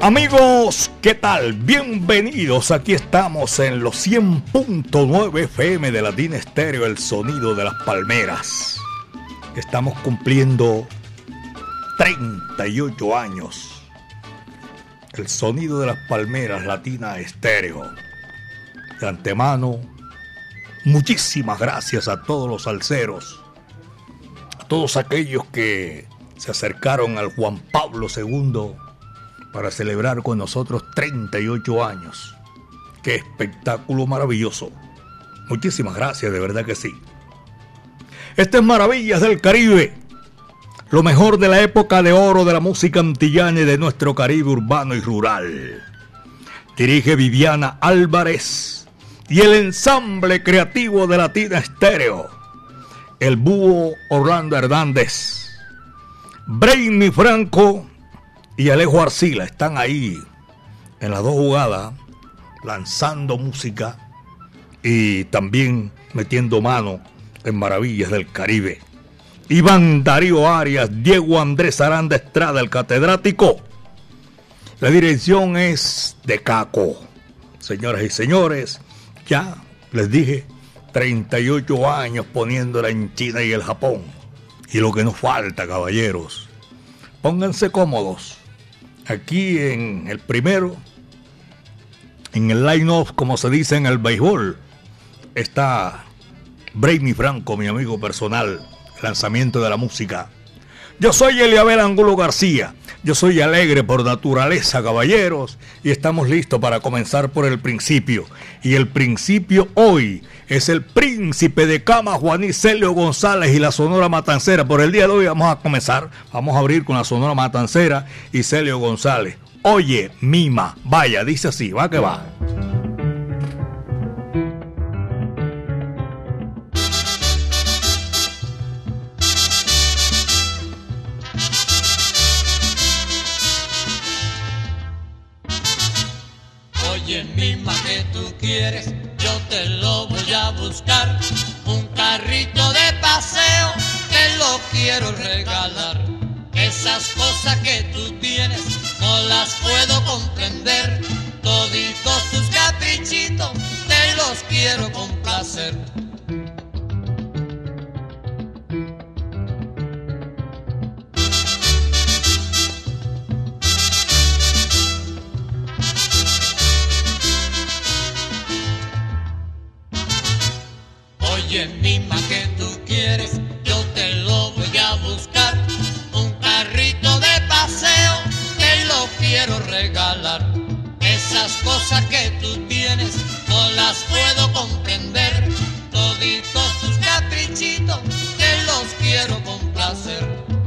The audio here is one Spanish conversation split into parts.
Amigos, ¿qué tal? Bienvenidos. Aquí estamos en los 100.9 FM de Latina Estéreo, el sonido de las palmeras. Estamos cumpliendo 38 años. El sonido de las palmeras, Latina Estéreo. De antemano, muchísimas gracias a todos los alceros, a todos aquellos que se acercaron al Juan Pablo II para celebrar con nosotros 38 años. Qué espectáculo maravilloso. Muchísimas gracias, de verdad que sí. Estas Maravillas del Caribe. Lo mejor de la época de oro de la música antillana y de nuestro Caribe urbano y rural. Dirige Viviana Álvarez y el ensamble creativo de Latina Estéreo. El búho Orlando Hernández. Brainy Franco y Alejo Arcila están ahí en las dos jugadas lanzando música y también metiendo mano en Maravillas del Caribe. Iván Darío Arias, Diego Andrés Aranda Estrada, el catedrático. La dirección es de Caco. Señoras y señores, ya les dije, 38 años poniéndola en China y el Japón. Y lo que nos falta, caballeros, pónganse cómodos aquí en el primero, en el line-off, como se dice en el béisbol, está Brainy Franco, mi amigo personal, lanzamiento de la música. Yo soy Eliabel Angulo García. Yo soy alegre por naturaleza, caballeros, y estamos listos para comenzar por el principio. Y el principio hoy es el príncipe de cama Juaní Celio González y la Sonora Matancera. Por el día de hoy vamos a comenzar, vamos a abrir con la Sonora Matancera y Celio González. Oye, mima, vaya, dice así, va que va. Quieres? Yo te lo voy a buscar. Un carrito de paseo, te lo quiero regalar. Esas cosas que tú tienes no las puedo comprender. Toditos tus caprichitos te los quiero complacer. Quiero regalar. Esas cosas que tú tienes, no las puedo comprender. Toditos tus caprichitos, te los quiero complacer.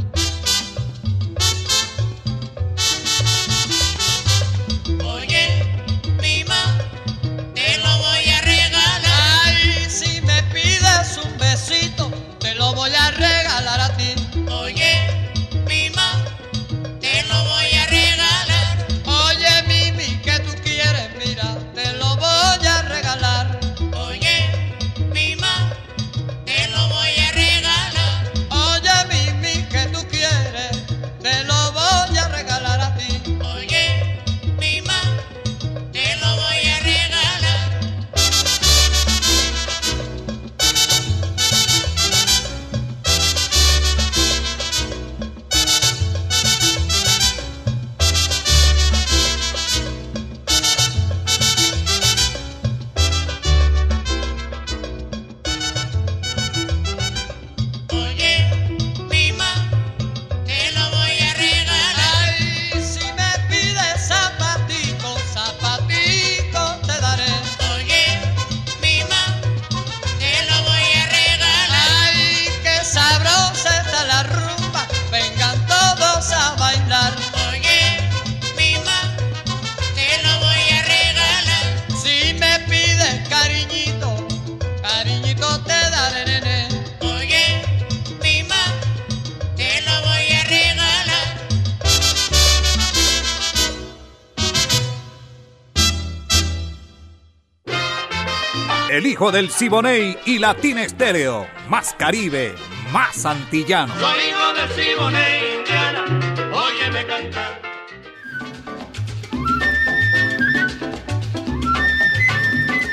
Del Siboney y Latina Estéreo. Más Caribe, más antillano. Soy hijo del Siboney, Indiana, óyeme cantar.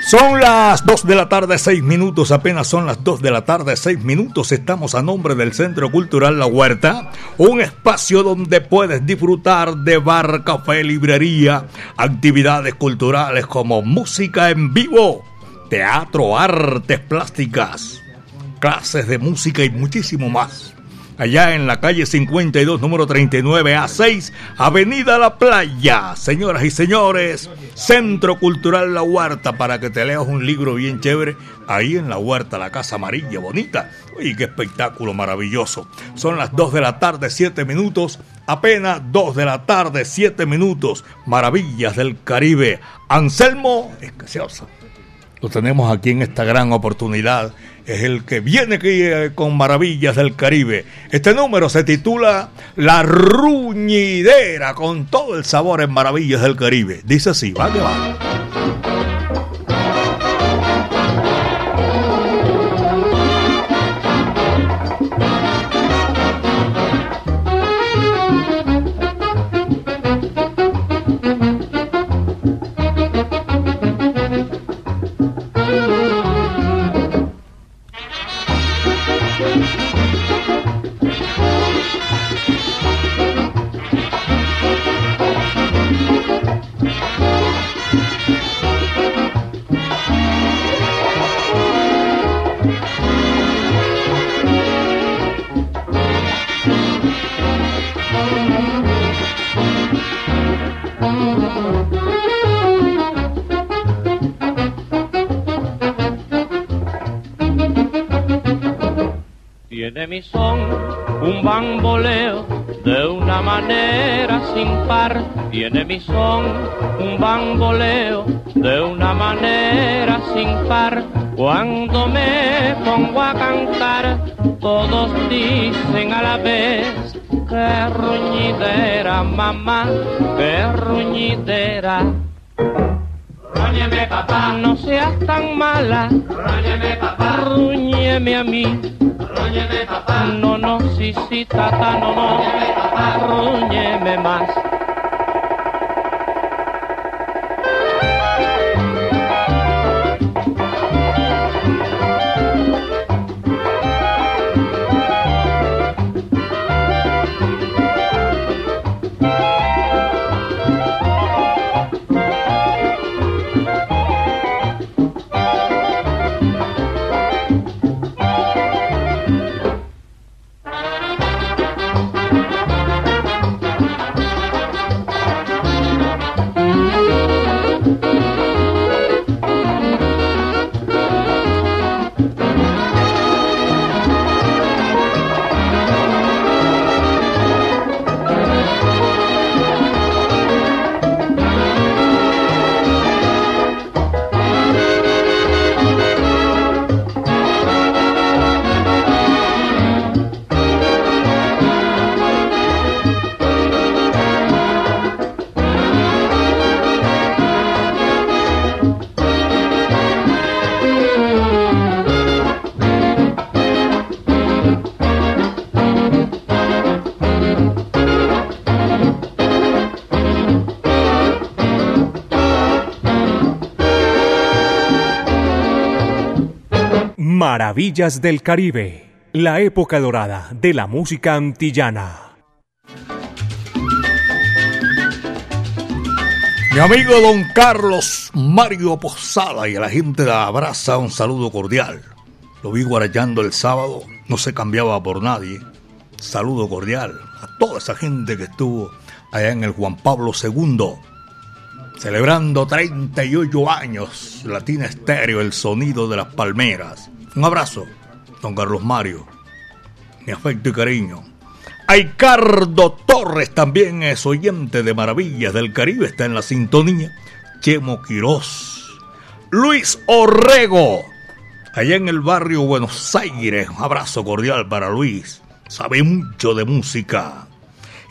Son las 2 de la tarde, 6 minutos, apenas son las 2 de la tarde, 6 minutos. Estamos a nombre del Centro Cultural La Huerta, un espacio donde puedes disfrutar de bar, café, librería, actividades culturales como música en vivo teatro, artes plásticas, clases de música y muchísimo más. Allá en la calle 52, número 39 A6, Avenida La Playa. Señoras y señores, Centro Cultural La Huerta, para que te leas un libro bien chévere. Ahí en La Huerta, la Casa Amarilla, bonita. Y qué espectáculo maravilloso. Son las 2 de la tarde, 7 minutos. Apenas 2 de la tarde, 7 minutos. Maravillas del Caribe. Anselmo Escaseosa lo tenemos aquí en esta gran oportunidad. Es el que viene aquí eh, con Maravillas del Caribe. Este número se titula La Ruñidera, con todo el sabor en Maravillas del Caribe. Dice así, va que va. Tiene mi son un bamboleo de una manera sin par. Cuando me pongo a cantar, todos dicen a la vez, que ruñidera, mamá, que ruñidera. Ruñeme, papá, no seas tan mala, ruñeme, papá, ruñeme a mí. Ruñeme, papá, no, no, si, si, tata, no, no, ruñeme más. Maravillas del Caribe, la época dorada de la música antillana. Mi amigo don Carlos Mario Posada y a la gente de Abraza un saludo cordial. Lo vi guarayando el sábado, no se cambiaba por nadie. Saludo cordial a toda esa gente que estuvo allá en el Juan Pablo II, celebrando 38 años, Latina Estéreo, el sonido de las palmeras. Un abrazo, don Carlos Mario. Mi afecto y cariño. Aicardo Torres también es oyente de Maravillas del Caribe, está en la sintonía. Chemo Quirós. Luis Orrego. allá en el barrio Buenos Aires. Un abrazo cordial para Luis, sabe mucho de música.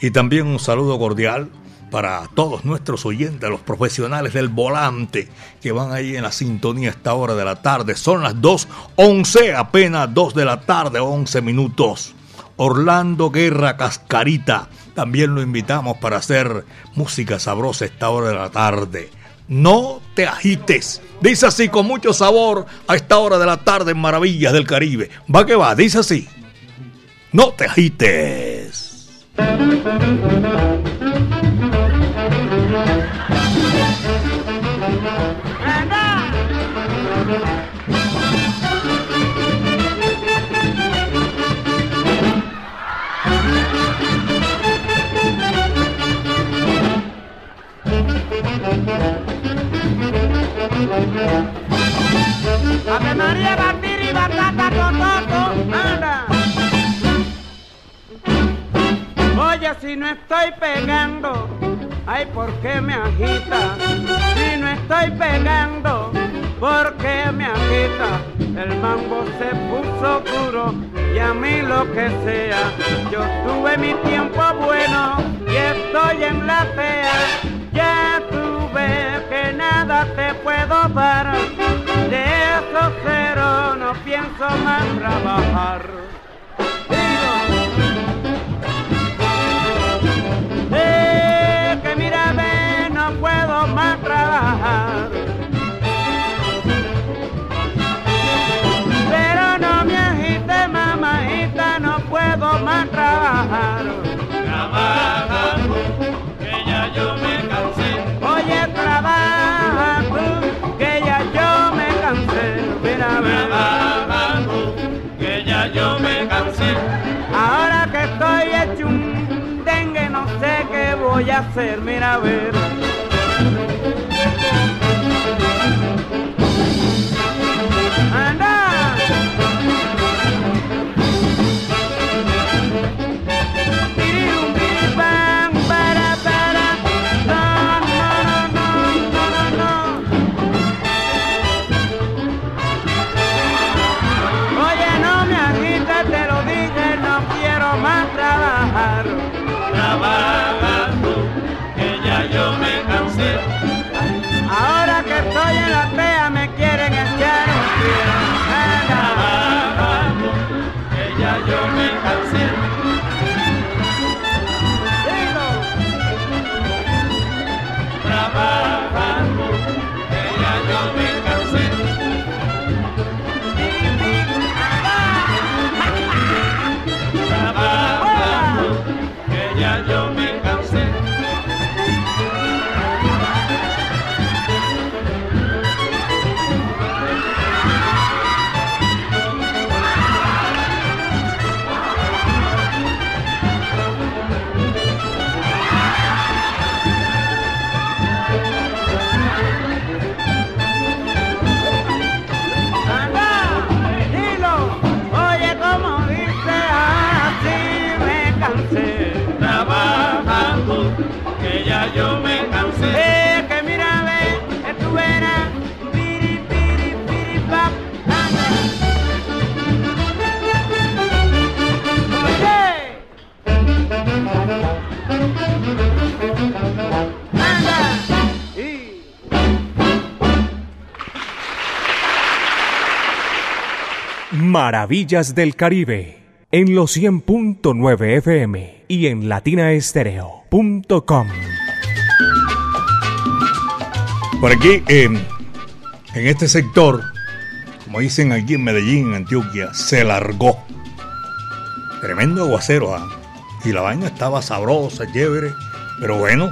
Y también un saludo cordial para todos nuestros oyentes, los profesionales del volante que van ahí en la sintonía a esta hora de la tarde. Son las 2.11, apenas 2 de la tarde, 11 minutos. Orlando Guerra Cascarita, también lo invitamos para hacer música sabrosa a esta hora de la tarde. No te agites. Dice así con mucho sabor a esta hora de la tarde en Maravillas del Caribe. Va que va, dice así. No te agites. Ave María Batiri Batata Tototo, anda. Oye, si no estoy pegando, ay, ¿por qué me agita? Si no estoy pegando, ¿por qué me agita? El mambo se puso duro y a mí lo que sea. Yo tuve mi tiempo bueno y estoy en la fea. Ya tuve que nada puedo dar. De esos cero no pienso más trabajar. Voy a hacer. Mira, a ver. Maravillas del Caribe en los 100.9 FM y en latinaestereo.com. Por aquí, eh, en este sector, como dicen aquí en Medellín, en Antioquia, se largó. Tremendo aguacero, ¿ah? Y la vaina estaba sabrosa, chévere. Pero bueno,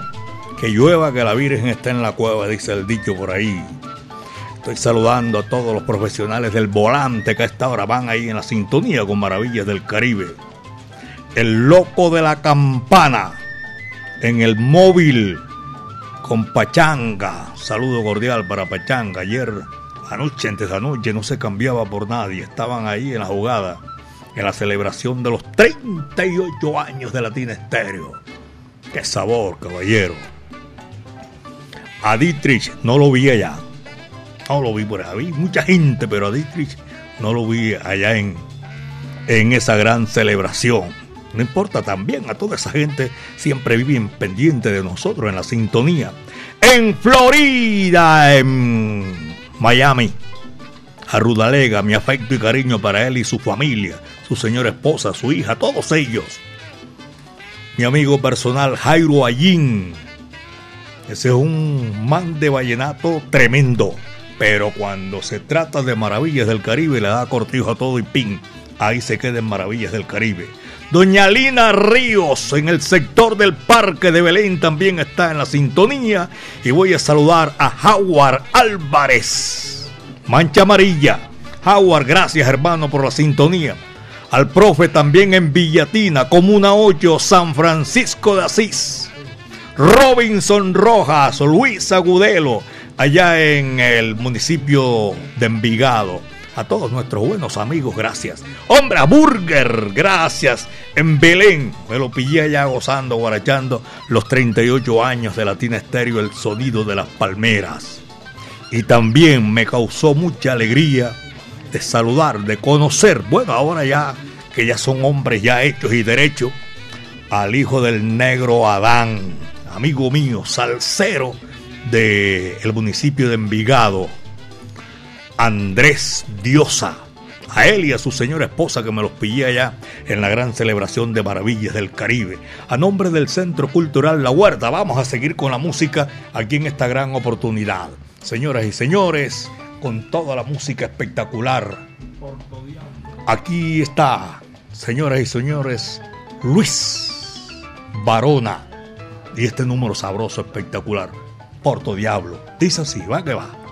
que llueva, que la Virgen está en la cueva, dice el dicho por ahí. Estoy saludando a todos los profesionales del volante que a esta hora van ahí en la sintonía con Maravillas del Caribe. El loco de la campana en el móvil con Pachanga. Saludo cordial para Pachanga. Ayer, anoche, antes de anoche, no se cambiaba por nadie. Estaban ahí en la jugada, en la celebración de los 38 años de Latina Estéreo. ¡Qué sabor, caballero! A Dietrich no lo vi allá. No lo vi por ahí. Mucha gente, pero a Dietrich no lo vi allá en, en esa gran celebración. No importa también a toda esa gente, siempre viven pendiente de nosotros en la sintonía. En Florida, en Miami, a Rudalega, mi afecto y cariño para él y su familia, su señora esposa, su hija, todos ellos. Mi amigo personal Jairo Allín, ese es un man de vallenato tremendo, pero cuando se trata de maravillas del Caribe le da cortijo a todo y pin, ahí se quedan maravillas del Caribe. Doña Lina Ríos en el sector del Parque de Belén también está en la sintonía. Y voy a saludar a Howard Álvarez. Mancha Amarilla. Howard, gracias hermano por la sintonía. Al profe también en Villatina, Comuna 8, San Francisco de Asís. Robinson Rojas, Luis Agudelo, allá en el municipio de Envigado a todos nuestros buenos amigos, gracias. Hombre, Burger, gracias. En Belén, me lo pillé allá gozando, guarachando los 38 años de Latina Estéreo, el sonido de las palmeras. Y también me causó mucha alegría de saludar, de conocer, bueno, ahora ya que ya son hombres ya hechos y derechos, al hijo del negro Adán, amigo mío, salsero del el municipio de Envigado, Andrés Diosa. A él y a su señora esposa que me los pillé allá en la gran celebración de Maravillas del Caribe. A nombre del Centro Cultural La Huerta, vamos a seguir con la música aquí en esta gran oportunidad. Señoras y señores, con toda la música espectacular. Aquí está, señoras y señores, Luis Barona. Y este número sabroso, espectacular. Porto Diablo. Dice así, va que va.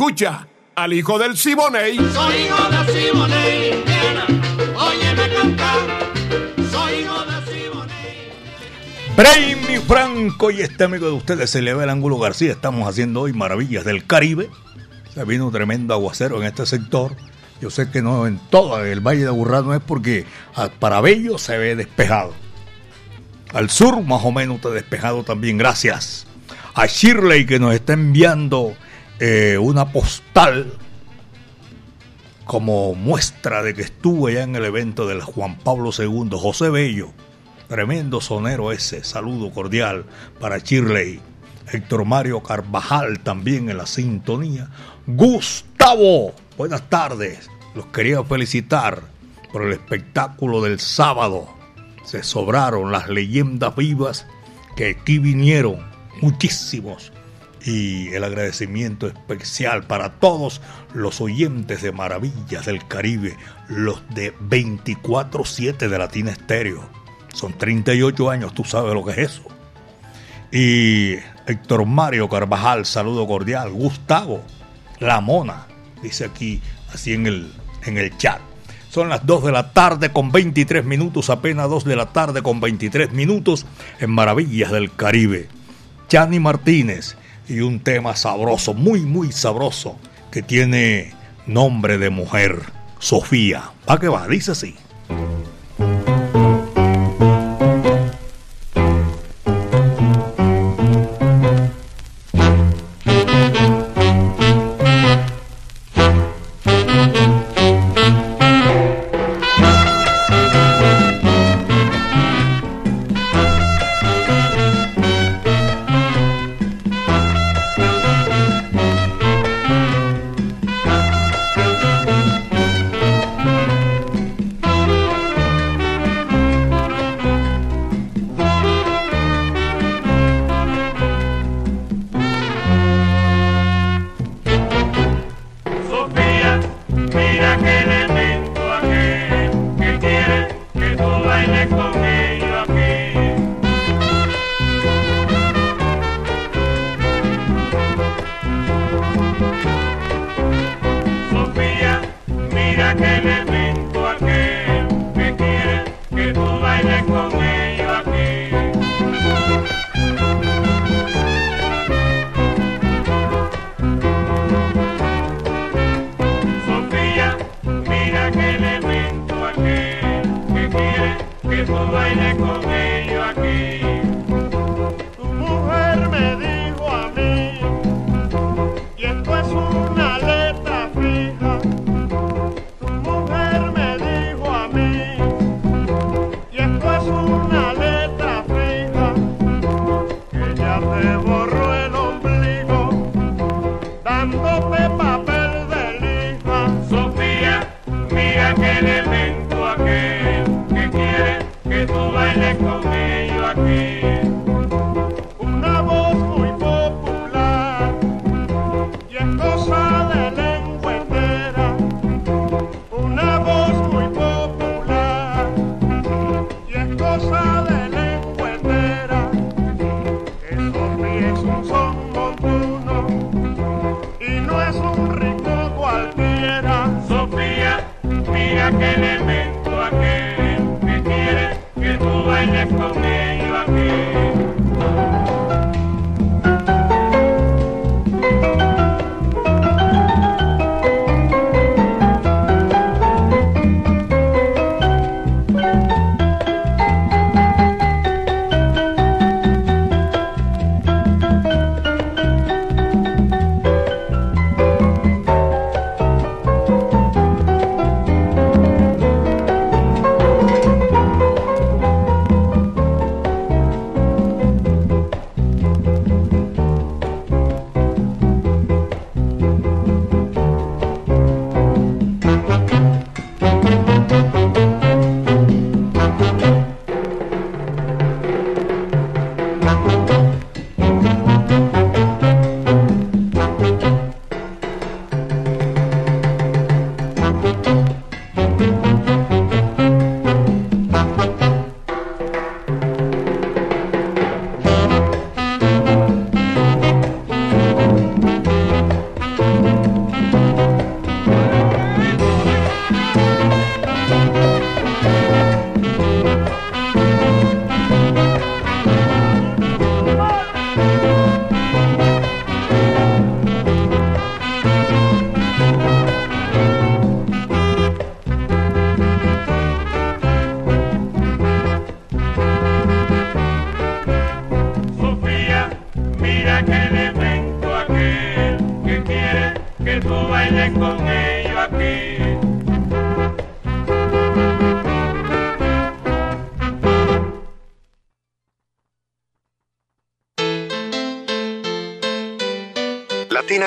Escucha al hijo del Siboney. Soy hijo de Siboney, Indiana, óyeme cantar. Soy hijo de Siboney. Brainy Franco y este amigo de ustedes, se le ve el ángulo García. Estamos haciendo hoy maravillas del Caribe. Se vino un tremendo aguacero en este sector. Yo sé que no en todo el Valle de Aburrá no es porque a- para Bello se ve despejado. Al sur más o menos está despejado también. Gracias a Shirley que nos está enviando eh, una postal como muestra de que estuvo allá en el evento del Juan Pablo II, José Bello. Tremendo sonero ese. Saludo cordial para Shirley. Héctor Mario Carvajal también en la sintonía. Gustavo, buenas tardes. Los quería felicitar por el espectáculo del sábado. Se sobraron las leyendas vivas que aquí vinieron, muchísimos. Y el agradecimiento especial para todos los oyentes de Maravillas del Caribe, los de 24-7 de Latina Estéreo. Son 38 años, tú sabes lo que es eso. Y Héctor Mario Carvajal, saludo cordial. Gustavo, la mona, dice aquí, así en el, en el chat. Son las 2 de la tarde con 23 minutos, apenas 2 de la tarde con 23 minutos en Maravillas del Caribe. Chani Martínez y un tema sabroso, muy, muy sabroso, que tiene nombre de mujer, Sofía. ¿A qué va? Dice así.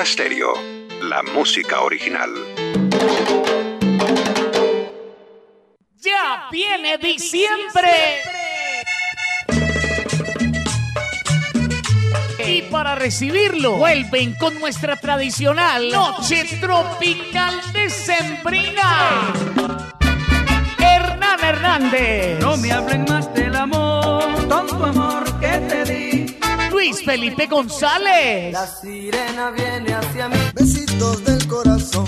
Latina Stereo, la música original. Ya viene diciembre. Y para recibirlo, vuelven con nuestra tradicional Noche Tropical de Sembrina. Hernán Hernández. No me hablen más del Luis Felipe González. La sirena viene hacia mí. Besitos del corazón,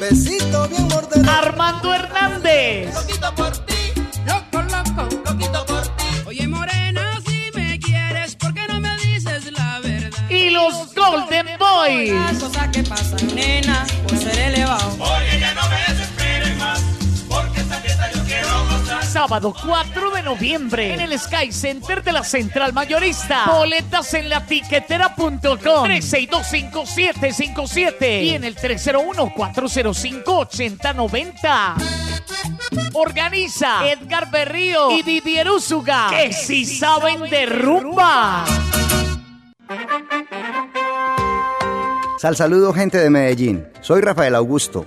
besito bien morderado. Armando Hernández. Loquito por ti, loco, loco, loquito por ti. Oye, morena, si me quieres, ¿por qué no me dices la verdad? Y los Golden Boys. Las cosas que pasan, nena, por ser elevado. Oye, ya no me Sábado 4 de noviembre en el Sky Center de la Central Mayorista. Boletas en la tiquetera.com 3625757 y en el 301-405-8090. Organiza Edgar Berrío y Didier Úsuga, que si saben de rumba. Sal saludo gente de Medellín. Soy Rafael Augusto,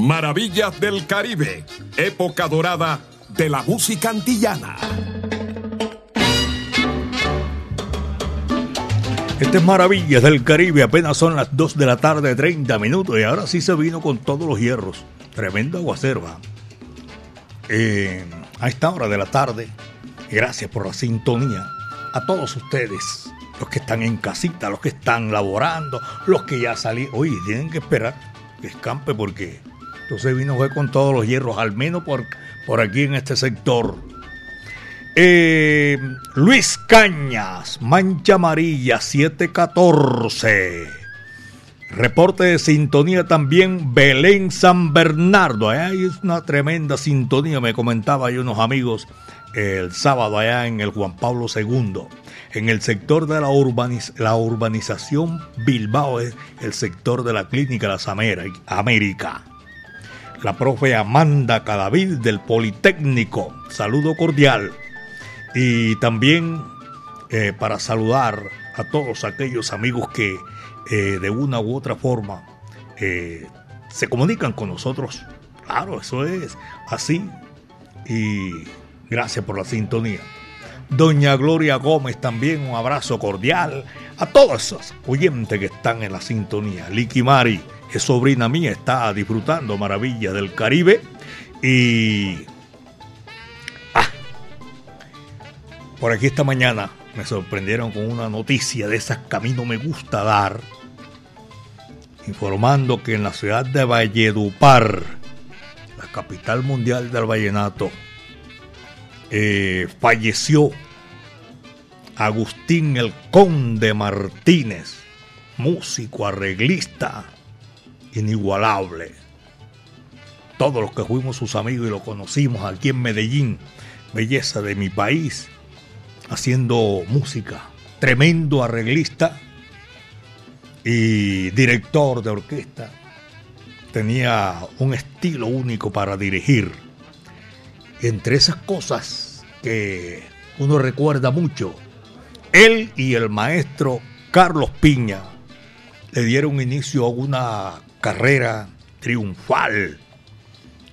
Maravillas del Caribe, época dorada de la música antillana. Este es Maravillas del Caribe, apenas son las 2 de la tarde, 30 minutos, y ahora sí se vino con todos los hierros. Tremendo aguacero, ¿va? Eh, a esta hora de la tarde, gracias por la sintonía. A todos ustedes, los que están en casita, los que están laborando, los que ya salieron. Oye, tienen que esperar que escampe porque entonces vino fue con todos los hierros, al menos por, por aquí en este sector. Eh, Luis Cañas, Mancha Amarilla, 714. Reporte de sintonía también Belén San Bernardo. Ahí es una tremenda sintonía, me comentaba ahí unos amigos el sábado allá en el Juan Pablo II. En el sector de la, urbaniz la urbanización Bilbao es el sector de la Clínica Las América. La profe Amanda Cadavid del Politécnico. Saludo cordial. Y también eh, para saludar a todos aquellos amigos que eh, de una u otra forma eh, se comunican con nosotros. Claro, eso es así. Y gracias por la sintonía. Doña Gloria Gómez también, un abrazo cordial a todos esos oyentes que están en la sintonía. Liki Mari, es sobrina mía, está disfrutando maravillas del Caribe. Y Por aquí esta mañana me sorprendieron con una noticia de esas que a mí no me gusta dar, informando que en la ciudad de Valledupar, la capital mundial del vallenato, eh, falleció Agustín el Conde Martínez, músico, arreglista, inigualable. Todos los que fuimos sus amigos y lo conocimos aquí en Medellín, belleza de mi país, haciendo música, tremendo arreglista y director de orquesta. Tenía un estilo único para dirigir. Entre esas cosas que uno recuerda mucho, él y el maestro Carlos Piña le dieron inicio a una carrera triunfal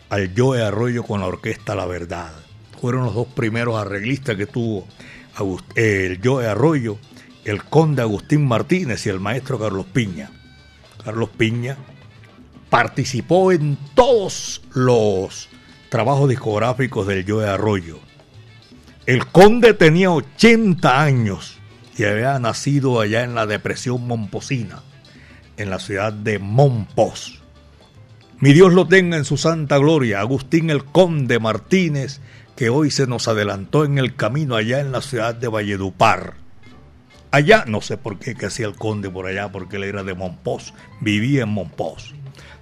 al Joe Arroyo con la orquesta La Verdad. Fueron los dos primeros arreglistas que tuvo el Joe Arroyo, el conde Agustín Martínez y el maestro Carlos Piña. Carlos Piña participó en todos los trabajos discográficos del Joe Arroyo. El conde tenía 80 años y había nacido allá en la depresión momposina, en la ciudad de Monpós. Mi Dios lo tenga en su santa gloria, Agustín el Conde Martínez, que hoy se nos adelantó en el camino allá en la ciudad de Valledupar. Allá, no sé por qué que hacía el conde por allá, porque él era de Monpós, vivía en Monpós.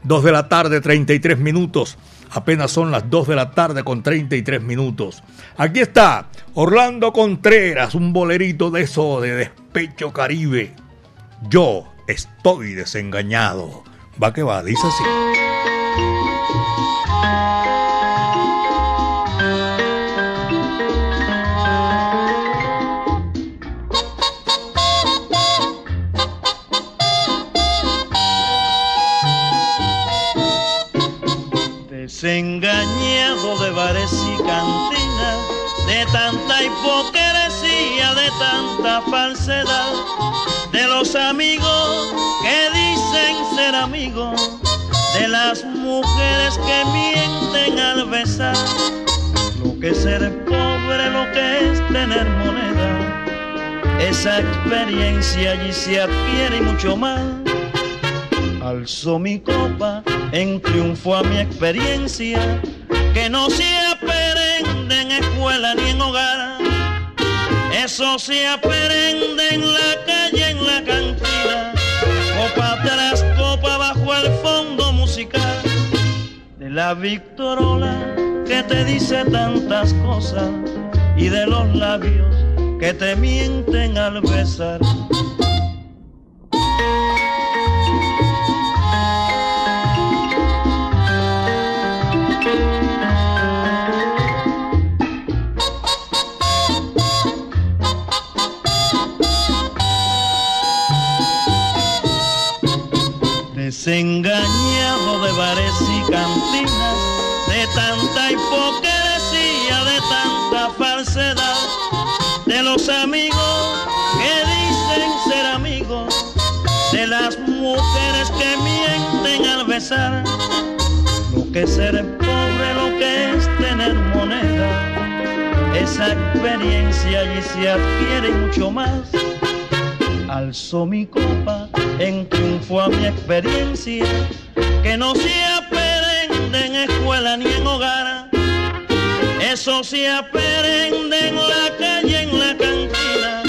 Dos de la tarde, 33 minutos. Apenas son las 2 de la tarde con 33 minutos. Aquí está Orlando Contreras, un bolerito de eso de despecho caribe. Yo estoy desengañado. Va que va, dice así. Desengañado de bares y cantinas, de tanta hipocresía, de tanta falsedad, los amigos que dicen ser amigos, de las mujeres que mienten al besar, lo que es ser pobre, lo que es tener moneda, esa experiencia allí se adquiere y mucho más. Alzo mi copa en triunfo a mi experiencia, que no se aprende en escuela ni en hogar. Eso se aprende en la calle, en la cantina, copa tras copa bajo el fondo musical. De la Victorola que te dice tantas cosas. Y de los labios que te mienten al besar. Desengañado de bares y cantinas, de tanta hipocresía, de tanta falsedad, de los amigos que dicen ser amigos, de las mujeres que mienten al besar, lo que es ser pobre, lo que es tener moneda, esa experiencia allí se adquiere mucho más. Alzo mi copa en triunfo a mi experiencia, que no se aprende en escuela ni en hogar. Eso se aprende en la calle, en la cantina,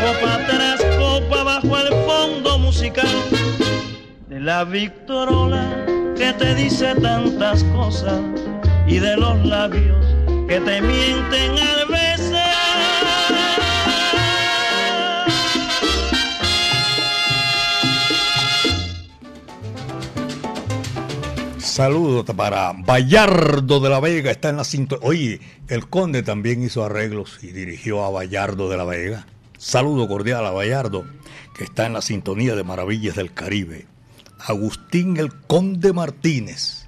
copa tras copa bajo el fondo musical de la Victorola que te dice tantas cosas y de los labios que te mienten al Saludos para Bayardo de la Vega, está en la sintonía. Oye, el conde también hizo arreglos y dirigió a Bayardo de la Vega. Saludo cordial a Bayardo, que está en la sintonía de Maravillas del Caribe. Agustín el Conde Martínez,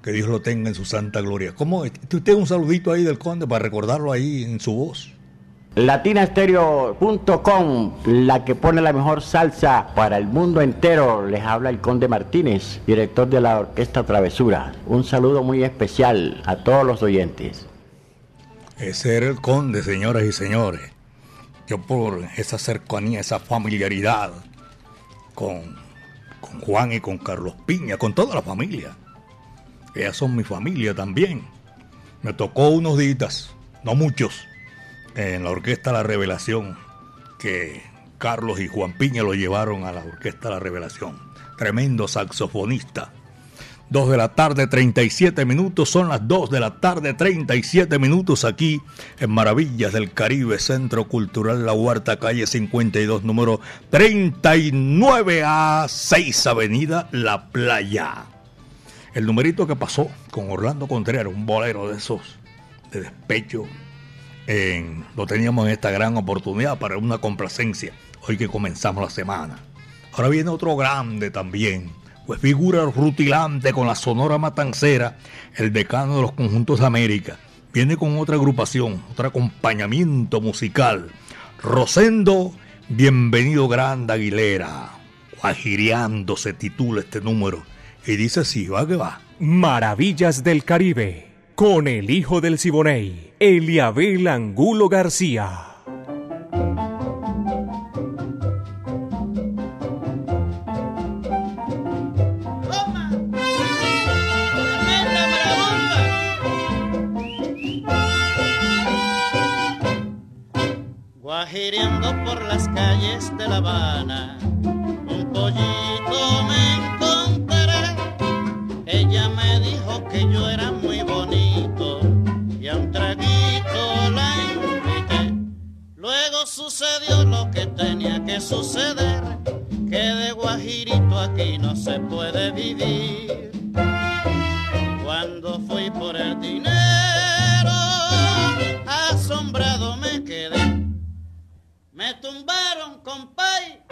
que Dios lo tenga en su santa gloria. ¿Cómo? ¿Usted un saludito ahí del conde para recordarlo ahí en su voz? Latinastereo.com, la que pone la mejor salsa para el mundo entero. Les habla el Conde Martínez, director de la Orquesta Travesura. Un saludo muy especial a todos los oyentes. Ese era el conde, señoras y señores. Yo por esa cercanía, esa familiaridad con, con Juan y con Carlos Piña, con toda la familia. Ellas son mi familia también. Me tocó unos días, no muchos, en la orquesta La Revelación, que Carlos y Juan Piña lo llevaron a la orquesta La Revelación. Tremendo saxofonista. 2 de la tarde, 37 minutos. Son las 2 de la tarde, 37 minutos aquí en Maravillas del Caribe, Centro Cultural La Huerta, calle 52, número 39 a 6, Avenida La Playa. El numerito que pasó con Orlando Contreras, un bolero de esos de despecho, lo teníamos en esta gran oportunidad para una complacencia, hoy que comenzamos la semana. Ahora viene otro grande también pues figura rutilante con la Sonora Matancera, el decano de los conjuntos de América. Viene con otra agrupación, otro acompañamiento musical. Rosendo, bienvenido Grande Aguilera. Guajiriando se titula este número. Y dice así, va que va. Maravillas del Caribe, con el hijo del Siboney, Eliabel Angulo García. Guajiriendo por las calles de La Habana, un pollito sucedió lo que tenía que suceder, que de Guajirito aquí no se puede vivir. Cuando fui por el dinero, asombrado me quedé. Me tumbaron, compay.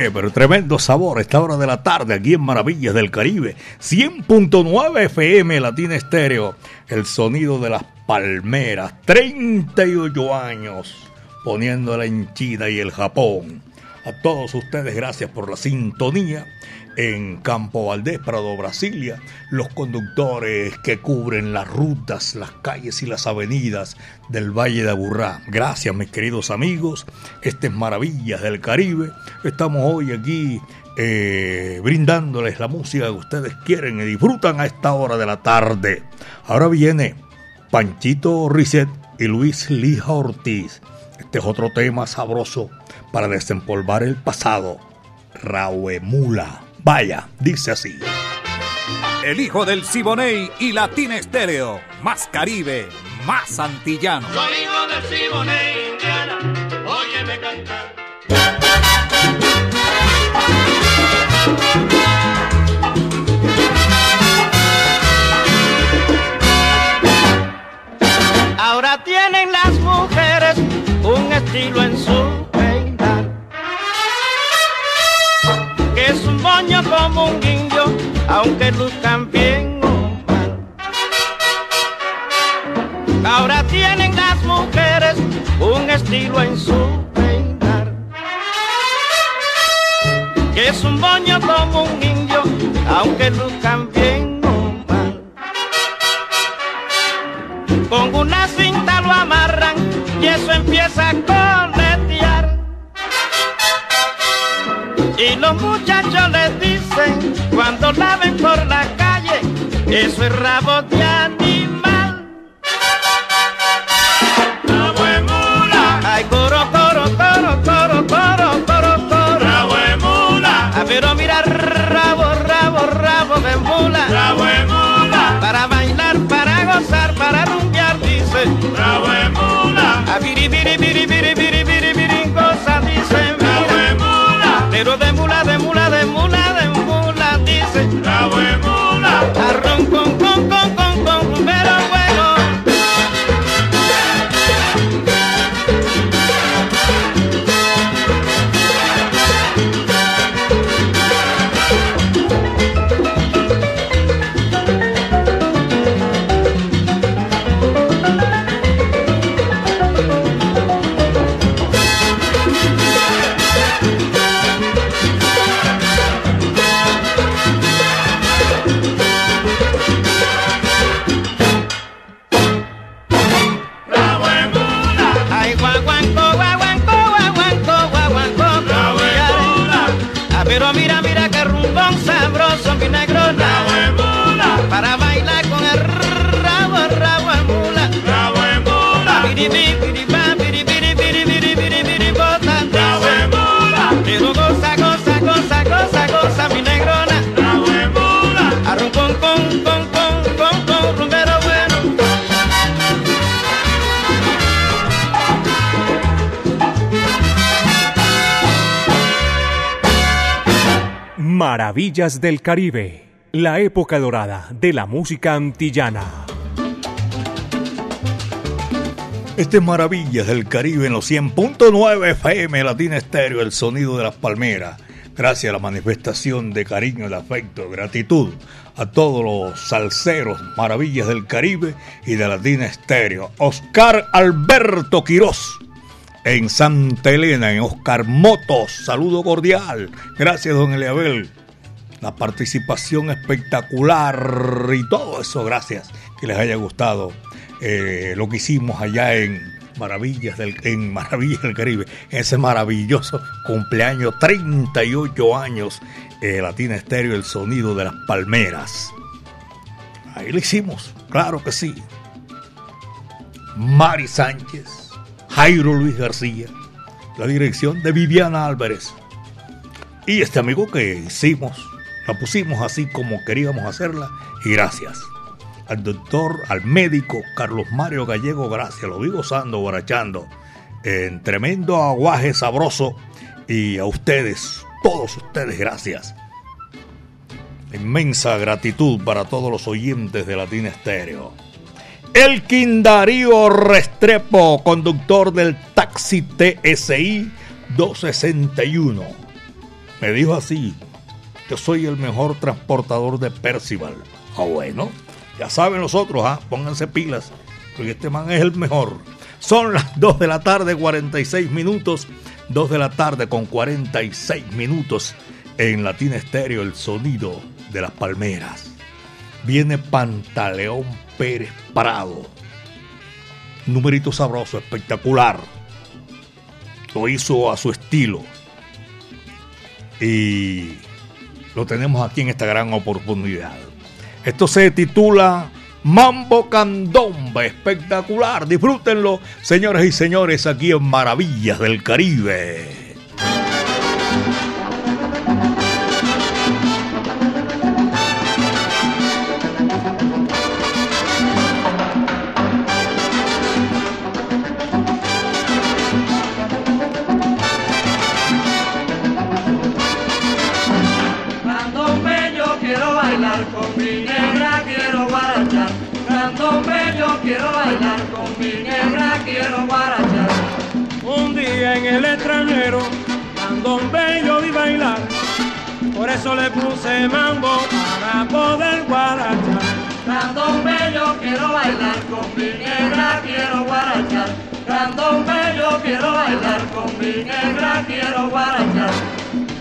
Pero tremendo sabor esta hora de la tarde aquí en Maravillas del Caribe. 100.9 FM Latina Estéreo. El sonido de las palmeras. 38 años poniéndola en China y el Japón. A todos ustedes, gracias por la sintonía. En Campo Valdés, Prado, Brasilia, los conductores que cubren las rutas, las calles y las avenidas del Valle de Aburrá. Gracias, mis queridos amigos. Este es Maravillas del Caribe. Estamos hoy aquí eh, brindándoles la música que ustedes quieren y disfrutan a esta hora de la tarde. Ahora viene Panchito Risset y Luis Lija Ortiz. Este es otro tema sabroso para desempolvar el pasado. Rauemula. Vaya, dice así. El hijo del Siboney y Latina Estéreo. Más Caribe, más antillano. Soy hijo del Siboney, Indiana, óyeme cantar. Ahora tienen las mujeres un estilo en su como un guindio, aunque luzcan bien un pan. Ahora tienen las mujeres un estilo en su peinar, que es un moño como un indio, aunque luzcan bien un pan. Con una cinta lo amarran y eso empieza con Y los muchachos les dicen cuando la ven por la calle, eso es rabo de animal. Rabo de mula. Ay, coro, coro, coro, coro, coro, coro, coro. Rabo de mula. Ah, pero mira, rabo, rabo, rabo de mula. Rabo de mula. Para bailar, para gozar, para rumbear, dice. Rabo de mula. Ah, biri, biri, biri, biri, biri, Pero de mula, de mula, de mula, de mula, dice. De mula. Arrón Maravillas del Caribe, la época dorada de la música antillana. Este es Maravillas del Caribe en los 100.9 FM Latina Estéreo, el sonido de las palmeras. Gracias a la manifestación de cariño, de afecto, gratitud a todos los salseros Maravillas del Caribe y de Latina Estéreo. Oscar Alberto Quirós en Santa Elena, en Oscar Motos. Saludo cordial. Gracias, don Eliabel. La participación espectacular y todo eso, gracias. Que les haya gustado eh, lo que hicimos allá en Maravillas del, en Maravillas del Caribe, ese maravilloso cumpleaños, 38 años, eh, Latina Estéreo, el sonido de las palmeras. Ahí lo hicimos, claro que sí. Mari Sánchez, Jairo Luis García, la dirección de Viviana Álvarez. Y este amigo que hicimos, la pusimos así como queríamos hacerla, y gracias al doctor, al médico Carlos Mario Gallego, gracias, lo vi gozando, borrachando, en tremendo aguaje sabroso, y a ustedes, todos ustedes, gracias. Inmensa gratitud para todos los oyentes de Latina Estéreo. El Darío Restrepo, conductor del taxi TSI 261. Me dijo así, yo soy el mejor transportador de Percival. Ah, bueno. Ya saben los otros, ¿ah? pónganse pilas, porque este man es el mejor. Son las 2 de la tarde, 46 minutos. 2 de la tarde con 46 minutos en Latina Estéreo, el sonido de las palmeras. Viene Pantaleón Pérez Prado. Numerito sabroso, espectacular. Lo hizo a su estilo. Y lo tenemos aquí en esta gran oportunidad. Esto se titula Mambo Candombe, espectacular. Disfrútenlo, señoras y señores, aquí en Maravillas del Caribe. Mambo para poder guarachar. Candombe yo quiero bailar con mi negra, quiero guarachar. Candombe yo quiero bailar con mi negra, quiero guarachar.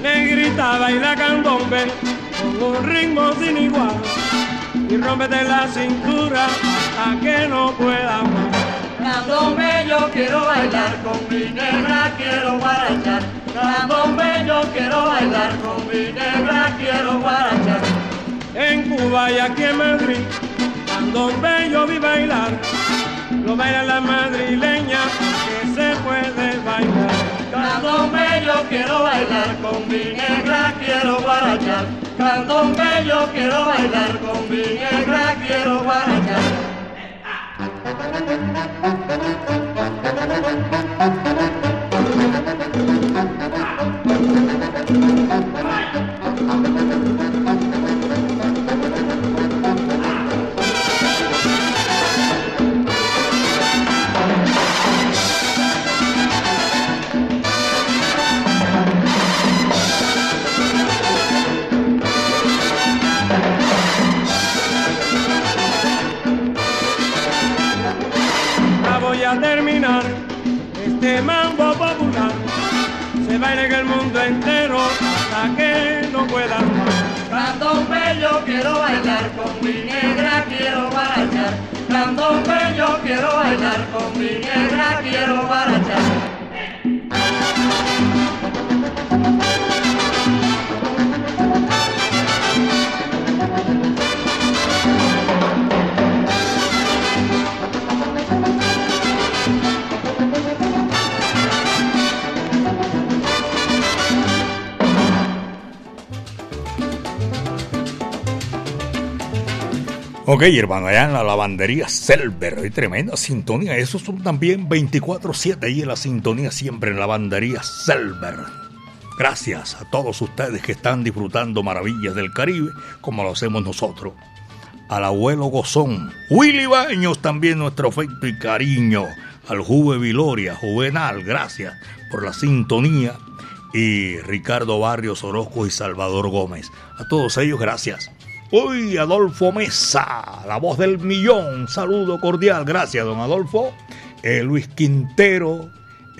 Negrita baila candombe con un ritmo sin igual y rómpete la cintura a que no pueda más. Candombe yo quiero bailar con mi negra, quiero guarachar. Candombe yo quiero bailar con mi negra, quiero guarachar. En Cuba y aquí en Madrid, candombe yo vi bailar. Lo baila la madrileña que se puede bailar. Candombe yo quiero bailar con mi negra, quiero guarachar. Candombe yo quiero bailar con mi negra, quiero guarachar. Ya quiero bailar con mi negra, quiero guarachar. Candombe yo quiero bailar con mi negra, quiero guarachar. Ok, hermano, allá en la lavandería Selver, hay tremenda sintonía. Esos son también 24-7 ahí en la sintonía, siempre en la lavandería Selver. Gracias a todos ustedes que están disfrutando maravillas del Caribe, como lo hacemos nosotros. Al abuelo Gozón, Willy Baños, también nuestro afecto y cariño. Al Juve Viloria, Juvenal, gracias por la sintonía. Y Ricardo Barrios Orozco y Salvador Gómez. A todos ellos, gracias. Uy, Adolfo Mesa, la voz del millón. Saludo cordial, gracias, don Adolfo. Eh, Luis Quintero,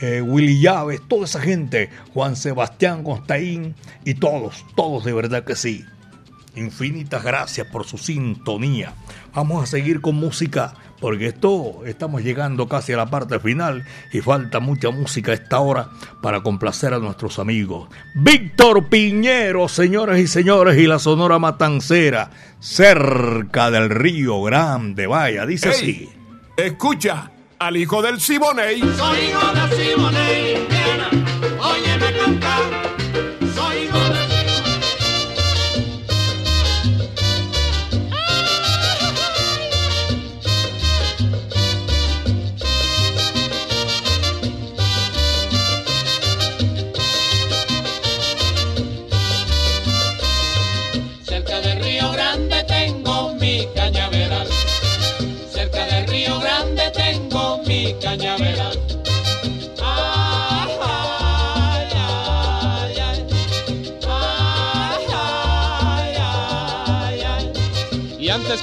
eh, Willy Llaves, toda esa gente, Juan Sebastián Constaín y todos, todos de verdad que sí. Infinitas gracias por su sintonía. Vamos a seguir con música porque esto estamos llegando casi a la parte final y falta mucha música a esta hora para complacer a nuestros amigos. Víctor Piñero, señores y señores, y la Sonora Matancera, cerca del Río Grande, vaya, dice Ey, así. Escucha al hijo del Siboney. Soy hijo de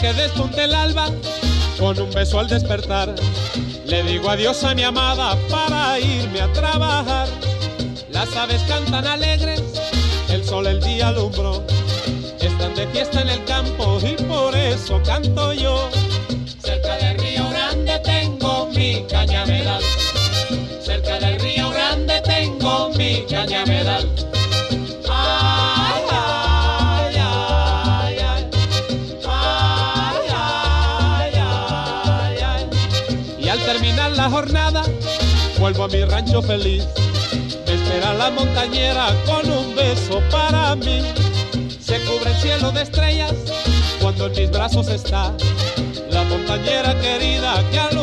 que despunte el alba, con un beso al despertar, le digo adiós a mi amada para irme a trabajar. Las aves cantan alegres, el sol el día alumbró. Están de fiesta en el campo y por eso canto yo. Cerca del Río Grande tengo mi cañaveral. Cerca del Río Grande tengo mi cañaveral. Jornada, vuelvo a mi rancho feliz. Me espera la montañera con un beso para mí. Se cubre el cielo de estrellas cuando en mis brazos está la montañera querida que alumbra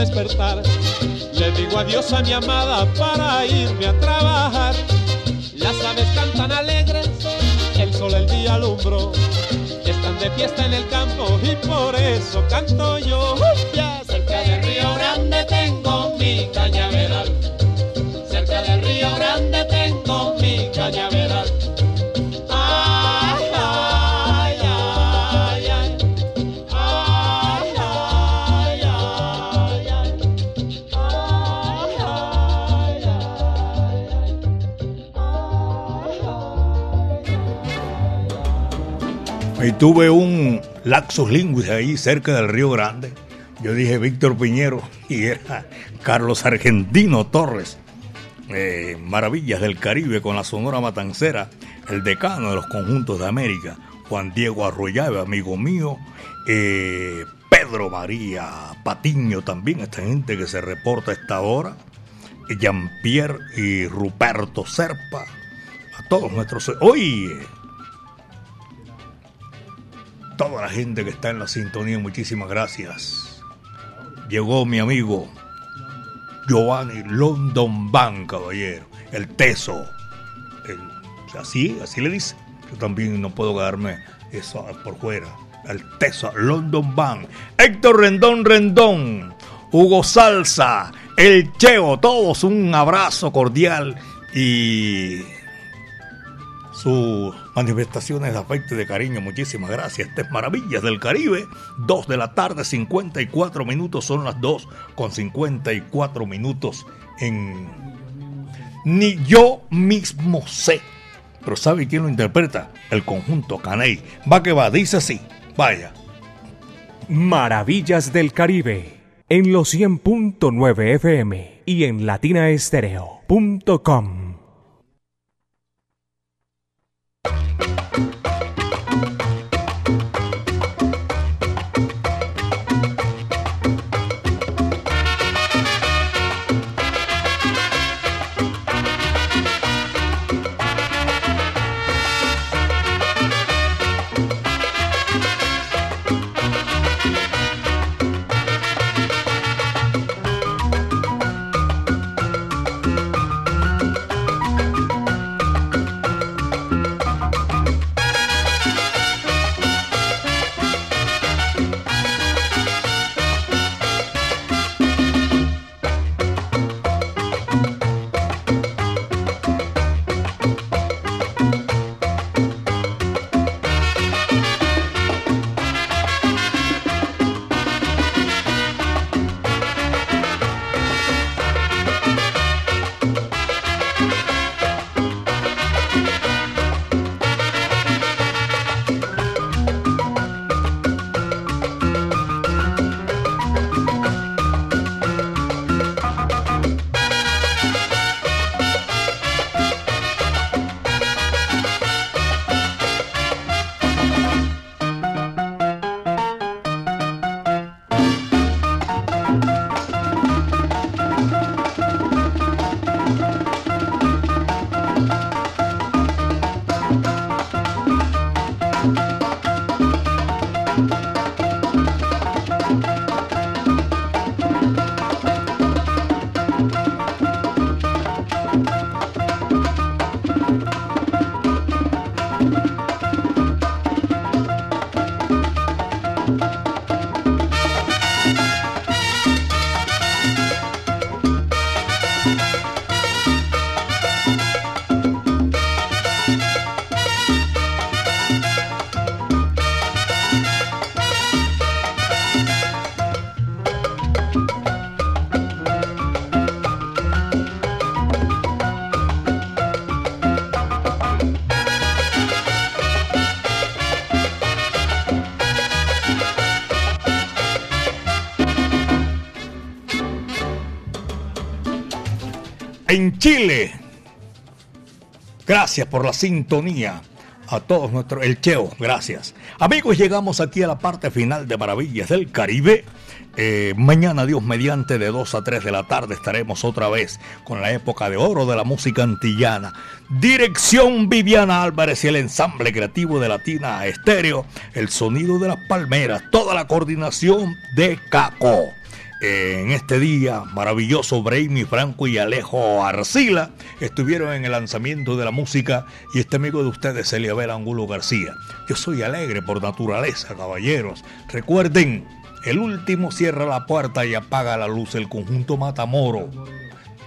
despertar, le digo adiós a mi amada para irme a trabajar. Las aves cantan alegres, el sol el día alumbró, están de fiesta en el campo y por eso canto yo. Tuve un laxus linguis ahí cerca del Río Grande. Yo dije Víctor Piñero y era Carlos Argentino Torres. Eh, Maravillas del Caribe con la Sonora Matancera, el decano de los conjuntos de América, Juan Diego Arroyave, amigo mío, eh, Pedro María Patiño también, esta gente que se reporta a esta hora, Jean-Pierre y Ruperto Serpa, a todos nuestros... Oye, toda la gente que está en la sintonía, muchísimas gracias. Llegó mi amigo Giovanni London Bank, caballero, el teso. Así, así le dice. Yo también no puedo quedarme eso por fuera. El teso, London Bank. Héctor Rendón Rendón. Hugo Salsa. El Cheo. Todos un abrazo cordial y sus manifestaciones de afecto y de cariño. Muchísimas gracias. Este es Maravillas del Caribe. 2 de la tarde, 54 minutos. Son las 2 con 54 minutos en... Ni yo mismo sé. Pero ¿sabe quién lo interpreta? El conjunto Caney. Va que va, dice así. Vaya. Maravillas del Caribe en los 100.9 FM y en latinaestereo.com. Chile. Gracias por la sintonía a todos nuestros, el Cheo, gracias. Amigos, llegamos aquí a la parte final de Maravillas del Caribe. Eh, mañana, Dios mediante, de 2 a 3 de la tarde estaremos otra vez con la época de oro de la música antillana. Dirección Viviana Álvarez y el ensamble creativo de Latina Estéreo, el sonido de las palmeras, toda la coordinación de Caco. En este día maravilloso, Brainy Franco y Alejo Arcila estuvieron en el lanzamiento de la música y este amigo de ustedes, Eliabel Angulo García. Yo soy alegre por naturaleza, caballeros. Recuerden, el último cierra la puerta y apaga la luz el conjunto Matamoro.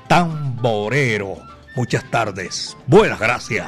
Tamborero. Muchas tardes. Buenas gracias.